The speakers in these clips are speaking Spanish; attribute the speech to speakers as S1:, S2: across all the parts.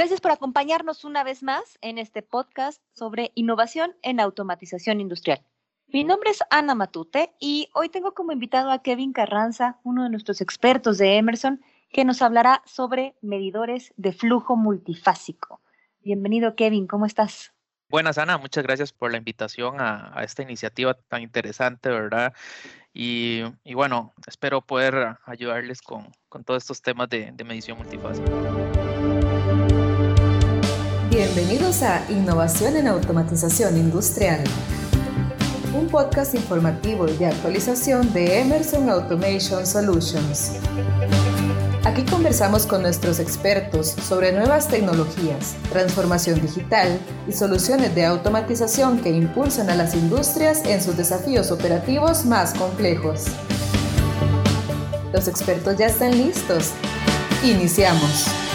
S1: Gracias por acompañarnos una vez más en este podcast sobre innovación en automatización industrial. Mi nombre es Ana Matute y hoy tengo como invitado a Kevin Carranza, uno de nuestros expertos de Emerson, que nos hablará sobre medidores de flujo multifásico. Bienvenido, Kevin, ¿cómo estás?
S2: Buenas, Ana, muchas gracias por la invitación a, esta iniciativa tan interesante, ¿verdad? Y, bueno, espero poder ayudarles con, todos estos temas de, de medición multifásica.
S3: Bienvenidos a Innovación en Automatización Industrial, un podcast informativo y de actualización de Emerson Automation Solutions. Aquí conversamos con nuestros expertos sobre nuevas tecnologías, transformación digital y soluciones de automatización que impulsan a las industrias en sus desafíos operativos más complejos. Los expertos ya están listos. Iniciamos.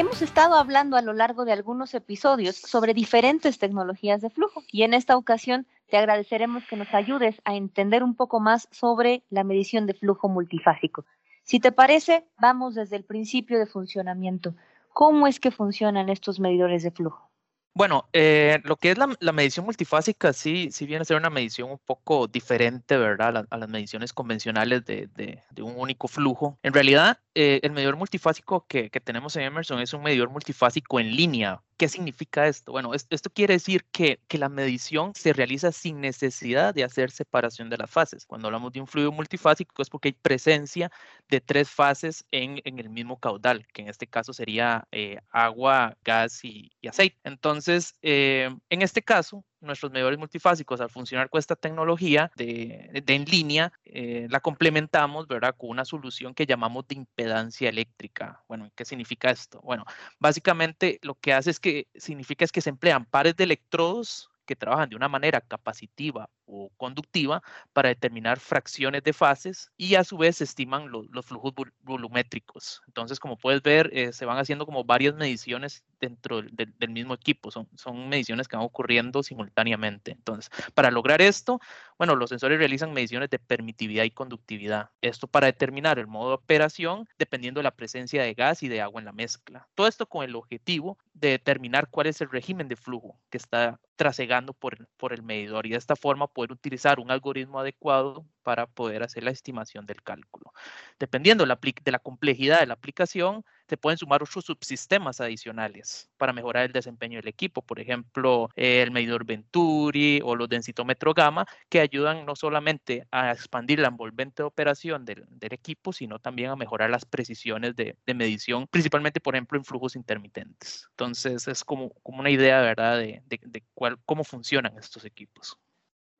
S1: Hemos estado hablando a lo largo de algunos episodios sobre diferentes tecnologías de flujo y en esta ocasión te agradeceremos que nos ayudes a entender un poco más sobre la medición de flujo multifásico. Si te parece, vamos desde el principio de funcionamiento. ¿Cómo es que funcionan estos medidores de flujo?
S2: Bueno, eh, lo que es la, medición multifásica sí, sí viene a ser una medición un poco diferente, ¿verdad? A, las mediciones convencionales de, un único flujo. En realidad, eh, el medidor multifásico que, que, tenemos en Emerson es un medidor multifásico en línea, ¿Qué significa esto? Bueno, esto quiere decir que, que, la medición se realiza sin necesidad de hacer separación de las fases. Cuando hablamos de un fluido multifásico es porque hay presencia de tres fases en, en el mismo caudal, que en este caso sería eh, agua, gas y, aceite. Entonces, eh, en este caso, nuestros medidores multifásicos, al funcionar con esta tecnología de, en línea, eh, la complementamos, ¿verdad? Con una solución que llamamos de impedancia eléctrica. Bueno, ¿qué significa esto? Bueno, básicamente lo que hace es que significa es que se emplean pares de electrodos que trabajan de una manera capacitiva o conductiva para determinar fracciones de fases y a su vez estiman los flujos volumétricos. Entonces, como puedes ver, eh, se van haciendo como varias mediciones dentro del, mismo equipo. Son, son mediciones que van ocurriendo simultáneamente. Entonces, para lograr esto, bueno, los sensores realizan mediciones de permitividad y conductividad. Esto para determinar el modo de operación dependiendo de la presencia de gas y de agua en la mezcla. Todo esto con el objetivo de determinar cuál es el régimen de flujo que está trasegando por, por el medidor y de esta forma poder utilizar un algoritmo adecuado para poder hacer la estimación del cálculo. Dependiendo de la, complejidad de la aplicación, se pueden sumar otros subsistemas adicionales para mejorar el desempeño del equipo, por ejemplo, el medidor Venturi o los densitómetro gamma, que ayudan no solamente a expandir la envolvente de operación del, equipo, sino también a mejorar las precisiones de, medición, principalmente, por ejemplo, en flujos intermitentes. Entonces, es como, una idea, ¿verdad?, de, cómo funcionan estos equipos.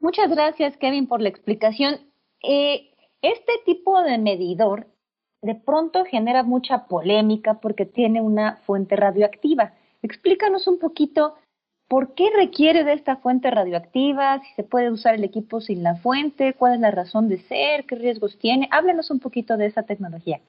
S1: Muchas gracias, Kevin, por la explicación. Eh, este tipo de medidor de pronto genera mucha polémica porque tiene una fuente radioactiva. Explícanos un poquito por qué requiere de esta fuente radioactiva, si se puede usar el equipo sin la fuente, cuál es la razón de ser, qué riesgos tiene. Háblenos un poquito de esa tecnología.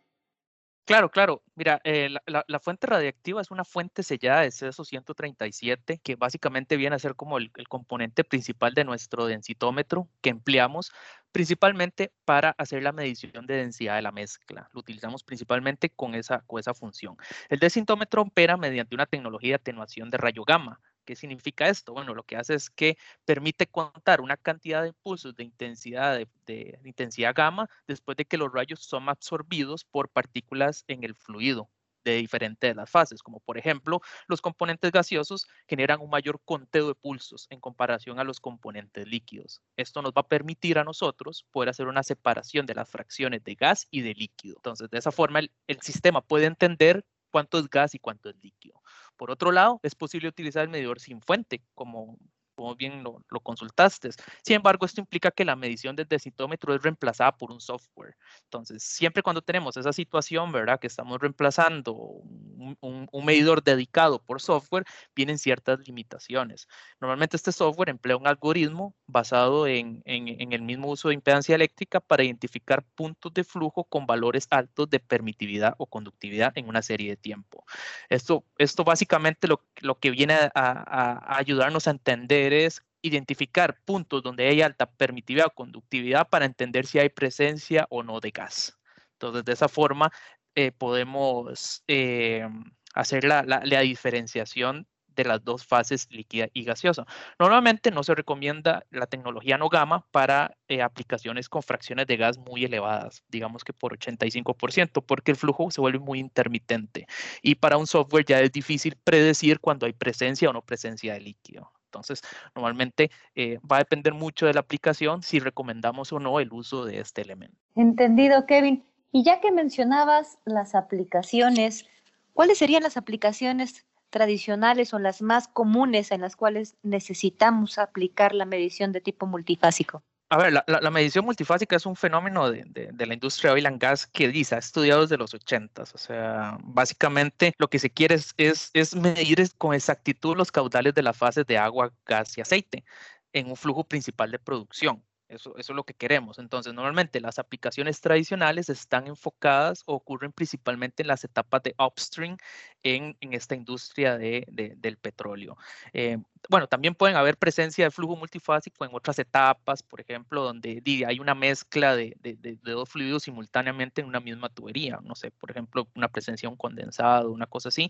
S2: Claro, claro. Mira, eh, la, fuente radiactiva es una fuente sellada de ceso 137 que básicamente viene a ser como el, componente principal de nuestro densitómetro que empleamos principalmente para hacer la medición de densidad de la mezcla. Lo utilizamos principalmente con esa, con esa función. El densitómetro opera mediante una tecnología de atenuación de rayo gamma. ¿Qué significa esto? Bueno, lo que hace es que permite contar una cantidad de impulsos de intensidad, de, intensidad gamma después de que los rayos son absorbidos por partículas en el fluido de diferentes las fases, como por ejemplo los componentes gaseosos generan un mayor conteo de pulsos en comparación a los componentes líquidos. Esto nos va a permitir a nosotros poder hacer una separación de las fracciones de gas y de líquido. Entonces, de esa forma el, el sistema puede entender cuánto es gas y cuánto es líquido. Por otro lado, es posible utilizar el medidor sin fuente, como como bien lo, consultaste. Sin embargo, esto implica que la medición del densitómetro es reemplazada por un software. Entonces, siempre cuando tenemos esa situación, ¿verdad? Que estamos reemplazando un, medidor dedicado por software, vienen ciertas limitaciones. Normalmente este software emplea un algoritmo basado en, en el mismo uso de impedancia eléctrica para identificar puntos de flujo con valores altos de permitividad o conductividad en una serie de tiempo. Esto, esto básicamente lo, lo que viene a, a ayudarnos a entender es identificar puntos donde hay alta permitividad o conductividad para entender si hay presencia o no de gas. Entonces, de esa forma, eh, podemos eh, hacer la, la, diferenciación de las dos fases líquida y gaseosa. Normalmente no se recomienda la tecnología no gamma para eh, aplicaciones con fracciones de gas muy elevadas, digamos que por 85%, porque el flujo se vuelve muy intermitente. Y para un software ya es difícil predecir cuando hay presencia o no presencia de líquido. Entonces, normalmente eh, va a depender mucho de la aplicación si recomendamos o no el uso de este elemento.
S1: Entendido, Kevin. Y ya que mencionabas las aplicaciones, ¿cuáles serían las aplicaciones tradicionales o las más comunes en las cuales necesitamos aplicar la medición de tipo multifásico?
S2: A ver, la, medición multifásica es un fenómeno de, de, de, la industria oil and gas que dice, ha estudiado desde los 80. O sea, básicamente lo que se quiere es, es, es medir con exactitud los caudales de las fases de agua, gas y aceite en un flujo principal de producción. Eso, eso, es lo que queremos. Entonces, normalmente las aplicaciones tradicionales están enfocadas o ocurren principalmente en las etapas de upstream en, en esta industria de, de, del petróleo. Eh, bueno, también pueden haber presencia de flujo multifásico en otras etapas, por ejemplo, donde hay una mezcla de, de, dos fluidos simultáneamente en una misma tubería. No sé, por ejemplo, una presencia de un condensado, una cosa así,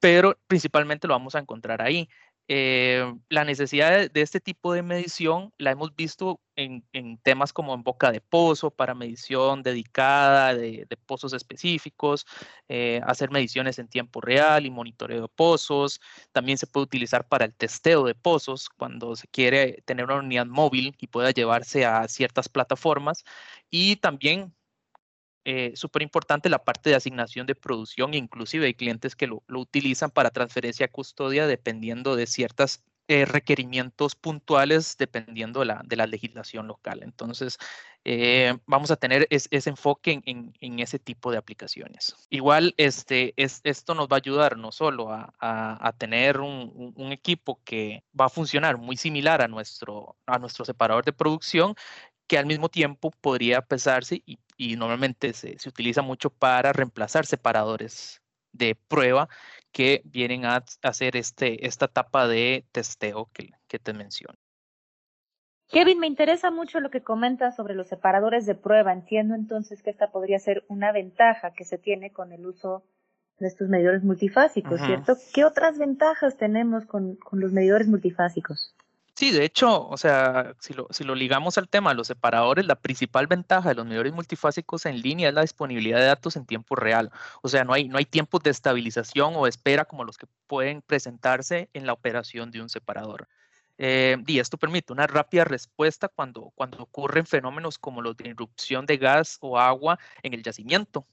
S2: pero principalmente lo vamos a encontrar ahí. Eh, la necesidad de, este tipo de medición la hemos visto en, temas como en boca de pozo, para medición dedicada de, de pozos específicos, eh, hacer mediciones en tiempo real y monitoreo de pozos. También se puede utilizar para el testeo de pozos cuando se quiere tener una unidad móvil y pueda llevarse a ciertas plataformas. Y también eh, súper importante la parte de asignación de producción, inclusive hay clientes que lo, lo utilizan para transferencia a custodia dependiendo de ciertos eh, requerimientos puntuales, dependiendo de la, de la legislación local. Entonces, eh, vamos a tener es, ese enfoque en, en, en, ese tipo de aplicaciones. Igual, este, es, esto nos va a ayudar no solo a, a, a tener un, un, equipo que va a funcionar muy similar a nuestro, a nuestro separador de producción, que al mismo tiempo podría pesarse y, y normalmente se, se, utiliza mucho para reemplazar separadores de prueba que vienen a hacer este, esta etapa de testeo que, que te menciono.
S1: Kevin, me interesa mucho lo que comentas sobre los separadores de prueba. Entiendo entonces que esta podría ser una ventaja que se tiene con el uso de estos medidores multifásicos. ¿cierto? ¿Qué otras ventajas tenemos con, con los medidores multifásicos?
S2: Sí, de hecho, o sea, si lo, si lo ligamos al tema de los separadores, la principal ventaja de los medidores multifásicos en línea es la disponibilidad de datos en tiempo real. O sea, no hay, no hay tiempos de estabilización o espera como los que pueden presentarse en la operación de un separador. Eh, y esto permite una rápida respuesta cuando, cuando ocurren fenómenos como los de irrupción de gas o agua en el yacimiento,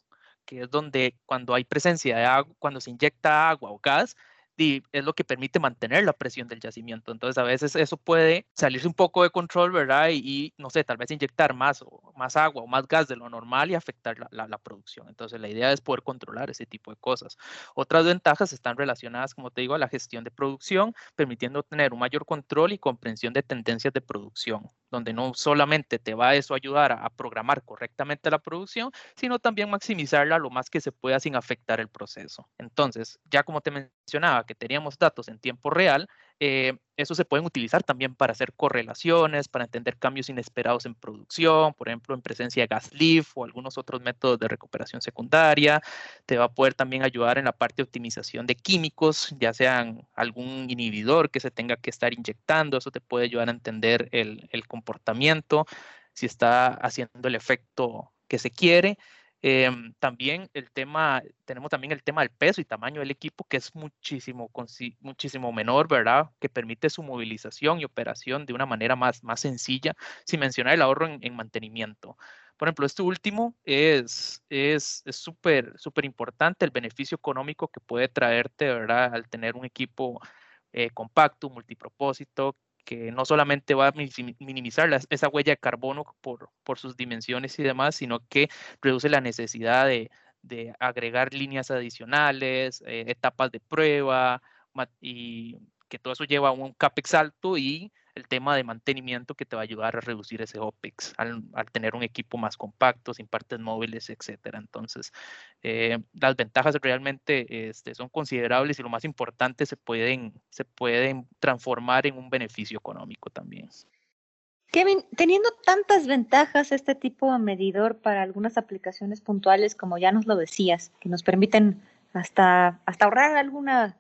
S2: que es donde cuando hay presencia de agua, cuando se inyecta agua o gas, es lo que permite mantener la presión del yacimiento. Entonces, a veces eso puede salirse un poco de control, ¿verdad? Y, no sé, tal vez inyectar más, o, más agua o más gas de lo normal y afectar la, la, producción. Entonces, la idea es poder controlar ese tipo de cosas. Otras ventajas están relacionadas, como te digo, a la gestión de producción, permitiendo tener un mayor control y comprensión de tendencias de producción, donde no solamente te va a eso ayudar a, a programar correctamente la producción, sino también maximizarla lo más que se pueda sin afectar el proceso. Entonces, ya como te que teníamos datos en tiempo real, eh, eso se pueden utilizar también para hacer correlaciones, para entender cambios inesperados en producción, por ejemplo, en presencia de gas lift o algunos otros métodos de recuperación secundaria. Te va a poder también ayudar en la parte de optimización de químicos, ya sean algún inhibidor que se tenga que estar inyectando, eso te puede ayudar a entender el comportamiento, si está haciendo el efecto que se quiere. Eh, también el tema, tenemos también el tema del peso y tamaño del equipo, que es muchísimo, muchísimo menor, ¿verdad? Que permite su movilización y operación de una manera más, más sencilla, sin mencionar el ahorro en, en mantenimiento. Por ejemplo, este último es súper, es, súper importante, el beneficio económico que puede traerte, ¿verdad? Al tener un equipo eh, compacto, multipropósito, que no solamente va a minimizar esa huella de carbono por, por, sus dimensiones y demás, sino que reduce la necesidad de, de agregar líneas adicionales, eh, etapas de prueba, y que todo eso lleva a un CAPEX alto y el tema de mantenimiento que te va a ayudar a reducir ese OPEX al, tener un equipo más compacto, sin partes móviles, etcétera. Entonces, eh, las ventajas realmente este, son considerables y lo más importante, se pueden, se pueden transformar en un beneficio económico también.
S1: Kevin, teniendo tantas ventajas este tipo de medidor para algunas aplicaciones puntuales, como ya nos lo decías, que nos permiten hasta, hasta ahorrar alguna,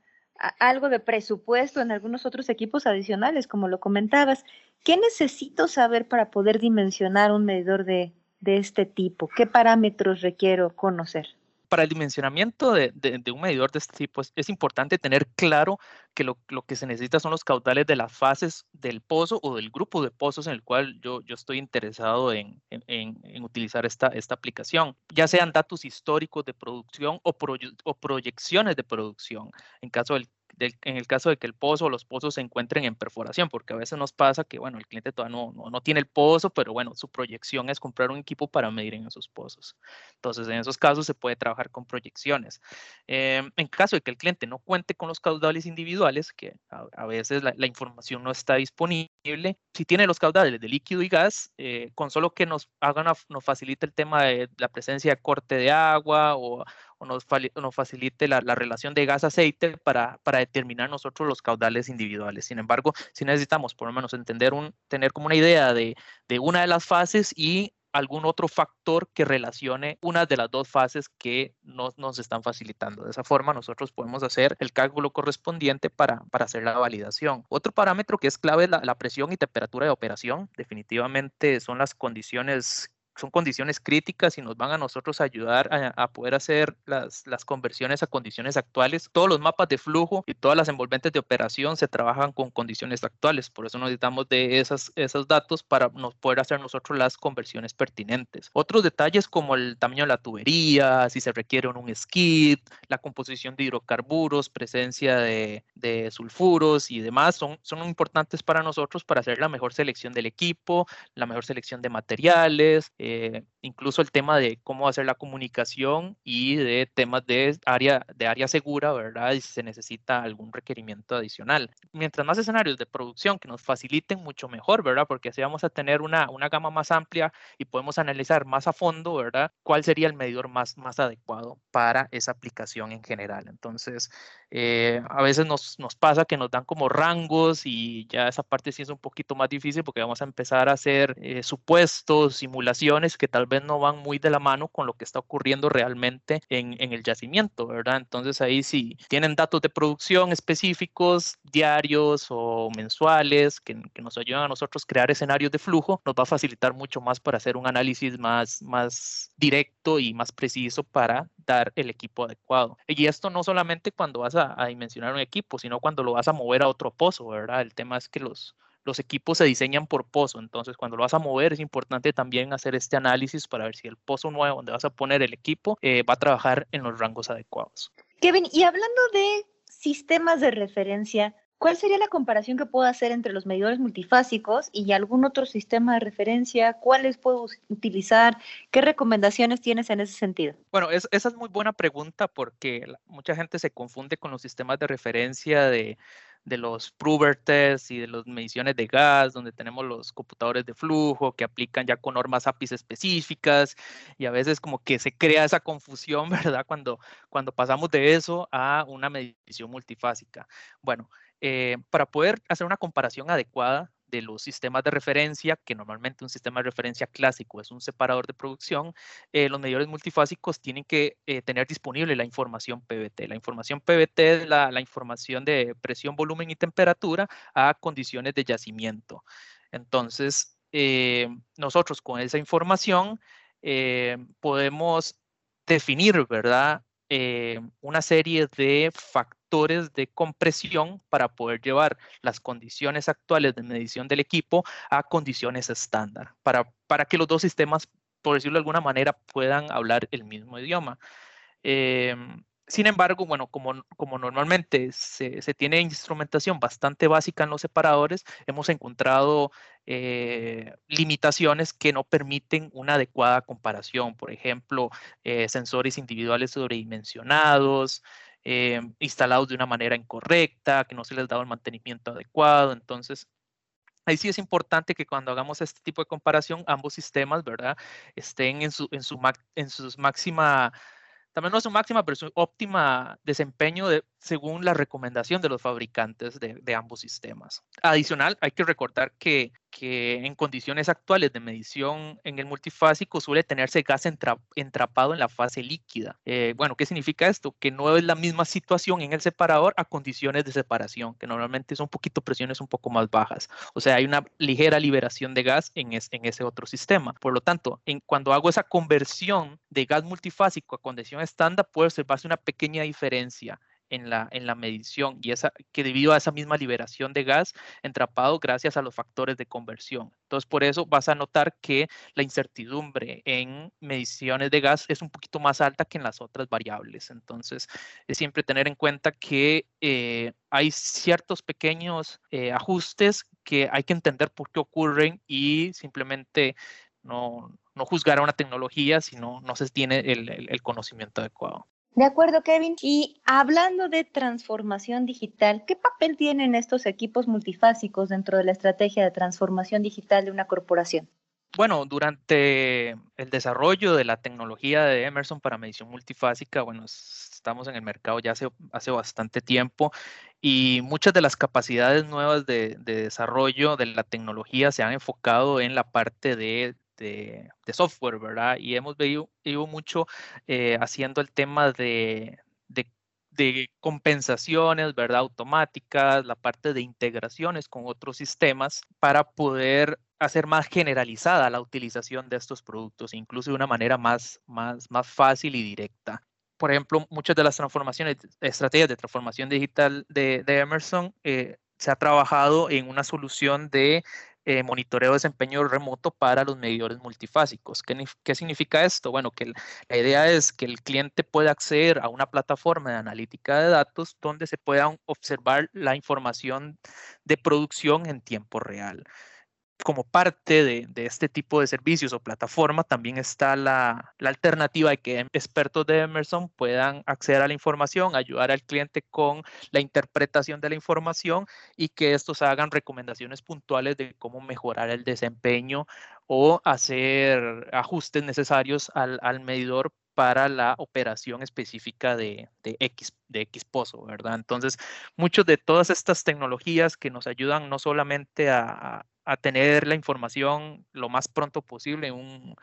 S1: algo de presupuesto en algunos otros equipos adicionales, como lo comentabas, ¿qué necesito saber para poder dimensionar un medidor de, de este tipo? ¿Qué parámetros requiero conocer?
S2: Para el dimensionamiento de, un medidor de este tipo es, importante tener claro que lo, que se necesita son los caudales de las fases del pozo o del grupo de pozos en el cual yo, yo estoy interesado en, utilizar esta, esta aplicación, ya sean datos históricos de producción o, o proyecciones de producción. En caso del en el caso de que el pozo o los pozos se encuentren en perforación, porque a veces nos pasa que, bueno, el cliente todavía no, no, tiene el pozo, pero bueno, su proyección es comprar un equipo para medir en esos pozos. Entonces, en esos casos se puede trabajar con proyecciones. Em, en caso de que el cliente no cuente con los caudales individuales, que a, veces la, información no está disponible, si tiene los caudales de líquido y gas, eh, con solo que nos hagan, nos facilite el tema de la presencia de corte de agua o o nos, facilite la, relación de gas-aceite para, para determinar nosotros los caudales individuales. Sin embargo, si necesitamos por lo menos entender un, tener como una idea de, de una de las fases y algún otro factor que relacione una de las dos fases que nos, nos están facilitando. De esa forma, nosotros podemos hacer el cálculo correspondiente para, para hacer la validación. Otro parámetro que es clave es la, la presión y temperatura de operación. Definitivamente son las condiciones son condiciones críticas y nos van a nosotros ayudar a, poder hacer las, las, conversiones a condiciones actuales. Todos los mapas de flujo y todas las envolventes de operación se trabajan con condiciones actuales, por eso necesitamos de esas, esos datos para nos poder hacer nosotros las conversiones pertinentes. Otros detalles como el tamaño de la tubería, si se requiere un skid, la composición de hidrocarburos, presencia de, de sulfuros y demás son, son importantes para nosotros para hacer la mejor selección del equipo, la mejor selección de materiales, eh, incluso el tema de cómo hacer la comunicación y de temas de área, de área segura, ¿verdad? Y si se necesita algún requerimiento adicional. Mientras más escenarios de producción que nos faciliten, mucho mejor, ¿verdad? Porque así vamos a tener una, una gama más amplia y podemos analizar más a fondo, ¿verdad? ¿Cuál sería el medidor más, más adecuado para esa aplicación en general? Entonces, eh, a veces nos, nos pasa que nos dan como rangos y ya esa parte sí es un poquito más difícil porque vamos a empezar a hacer eh, supuestos, simulaciones que tal vez no van muy de la mano con lo que está ocurriendo realmente en, en el yacimiento, ¿verdad? Entonces ahí si tienen datos de producción específicos, diarios o mensuales, que, que nos ayudan a nosotros crear escenarios de flujo, nos va a facilitar mucho más para hacer un análisis más, más directo y más preciso para dar el equipo adecuado. Y esto no solamente cuando vas a, a dimensionar un equipo, sino cuando lo vas a mover a otro pozo, ¿verdad? El tema es que los, los equipos se diseñan por pozo, entonces cuando lo vas a mover es importante también hacer este análisis para ver si el pozo nuevo donde vas a poner el equipo eh, va a trabajar en los rangos adecuados.
S1: Kevin, y hablando de sistemas de referencia, ¿cuál sería la comparación que puedo hacer entre los medidores multifásicos y algún otro sistema de referencia? ¿Cuáles puedo utilizar? ¿Qué recomendaciones tienes en ese sentido?
S2: Bueno, esa es muy buena pregunta porque mucha gente se confunde con los sistemas de referencia de de los prover tests y de las mediciones de gas, donde tenemos los computadores de flujo que aplican ya con normas APIs específicas y a veces como que se crea esa confusión, ¿verdad? Cuando, cuando pasamos de eso a una medición multifásica. Bueno, eh, para poder hacer una comparación adecuada de los sistemas de referencia, que normalmente un sistema de referencia clásico es un separador de producción, eh, los medidores multifásicos tienen que eh, tener disponible la información PVT. La información PVT es la, información de presión, volumen y temperatura a condiciones de yacimiento. Entonces, eh, nosotros con esa información podemos definir, ¿verdad? una serie de factores de compresión para poder llevar las condiciones actuales de medición del equipo a condiciones estándar, para, para que los dos sistemas, por decirlo de alguna manera, puedan hablar el mismo idioma. Em, sin embargo, bueno, como, como normalmente se, se, tiene instrumentación bastante básica en los separadores, hemos encontrado eh, limitaciones que no permiten una adecuada comparación. Por ejemplo, eh, sensores individuales sobredimensionados, eh, instalados de una manera incorrecta, que no se les daba el mantenimiento adecuado. Entonces, Ahí sí es importante que cuando hagamos este tipo de comparación, ambos sistemas, ¿verdad? Estén en su, en su, en sus máxima, también no su máxima, pero su óptima desempeño según la recomendación de los fabricantes de, ambos sistemas. Adicional, hay que recordar que, que, en condiciones actuales de medición en el multifásico suele tenerse gas entrapado en la fase líquida. Eh, bueno, ¿qué significa esto? Que no es la misma situación en el separador a condiciones de separación, que normalmente son un poquito presiones un poco más bajas. O sea, hay una ligera liberación de gas en, en ese otro sistema. Por lo tanto, en, cuando hago esa conversión de gas multifásico a condición estándar, puede observarse una pequeña diferencia en la, en la medición y esa, que debido a esa misma liberación de gas entrapado gracias a los factores de conversión. Entonces, por eso vas a notar que la incertidumbre en mediciones de gas es un poquito más alta que en las otras variables. Entonces, es siempre tener en cuenta que eh, hay ciertos pequeños eh, ajustes que hay que entender por qué ocurren y simplemente no, no juzgar a una tecnología si no, no se tiene el conocimiento adecuado.
S1: De acuerdo, Kevin. Y hablando de transformación digital, ¿qué papel tienen estos equipos multifásicos dentro de la estrategia de transformación digital de una corporación?
S2: Bueno, durante el desarrollo de la tecnología de Emerson para medición multifásica, bueno, estamos en el mercado ya hace, bastante tiempo y muchas de las capacidades nuevas de desarrollo de la tecnología se han enfocado en la parte de de, software, ¿verdad? Y hemos venido, mucho eh, haciendo el tema de, de, compensaciones, ¿verdad? Automáticas, la parte de integraciones con otros sistemas para poder hacer más generalizada la utilización de estos productos, incluso de una manera más, más, más fácil y directa. Por ejemplo, muchas de las transformaciones, estrategias de transformación digital de, Emerson eh, se ha trabajado en una solución de eh, monitoreo de desempeño remoto para los medidores multifásicos. ¿Qué, ¿Qué, significa esto? Bueno, que la idea es que el cliente pueda acceder a una plataforma de analítica de datos donde se pueda observar la información de producción en tiempo real como parte de, este tipo de servicios o plataforma, también está la, alternativa de que expertos de Emerson puedan acceder a la información, ayudar al cliente con la interpretación de la información y que estos hagan recomendaciones puntuales de cómo mejorar el desempeño o hacer ajustes necesarios al, medidor para la operación específica de, X, de X pozo, ¿verdad? Entonces, muchas de todas estas tecnologías que nos ayudan no solamente a, a tener la información lo más pronto posible, un,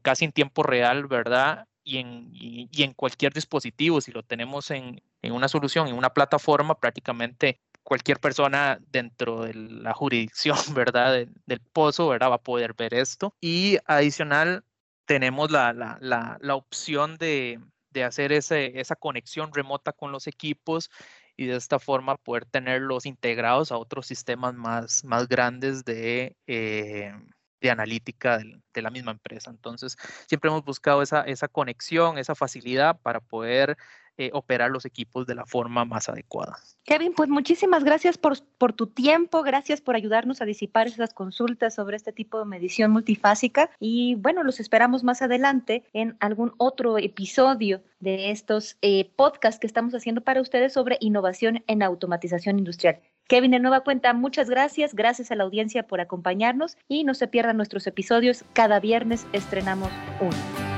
S2: casi en tiempo real, ¿verdad? Y en, y, en cualquier dispositivo, si lo tenemos en, en, una solución, en una plataforma, prácticamente cualquier persona dentro de la jurisdicción, ¿verdad? del pozo, ¿verdad? Va a poder ver esto. Y adicional, tenemos la, la, la, la opción de, de hacer ese, esa conexión remota con los equipos y de esta forma poder tenerlos integrados a otros sistemas más, más grandes de, eh, de analítica de, la misma empresa. Entonces, siempre hemos buscado esa, esa conexión, esa facilidad para poder eh, operar los equipos de la forma más adecuada.
S1: Kevin, pues muchísimas gracias por, por, tu tiempo, gracias por ayudarnos a disipar esas consultas sobre este tipo de medición multifásica y bueno, los esperamos más adelante en algún otro episodio de estos eh, podcasts que estamos haciendo para ustedes sobre innovación en automatización industrial. Kevin, de nueva cuenta, muchas gracias, gracias a la audiencia por acompañarnos y no se pierdan nuestros episodios, cada viernes estrenamos uno.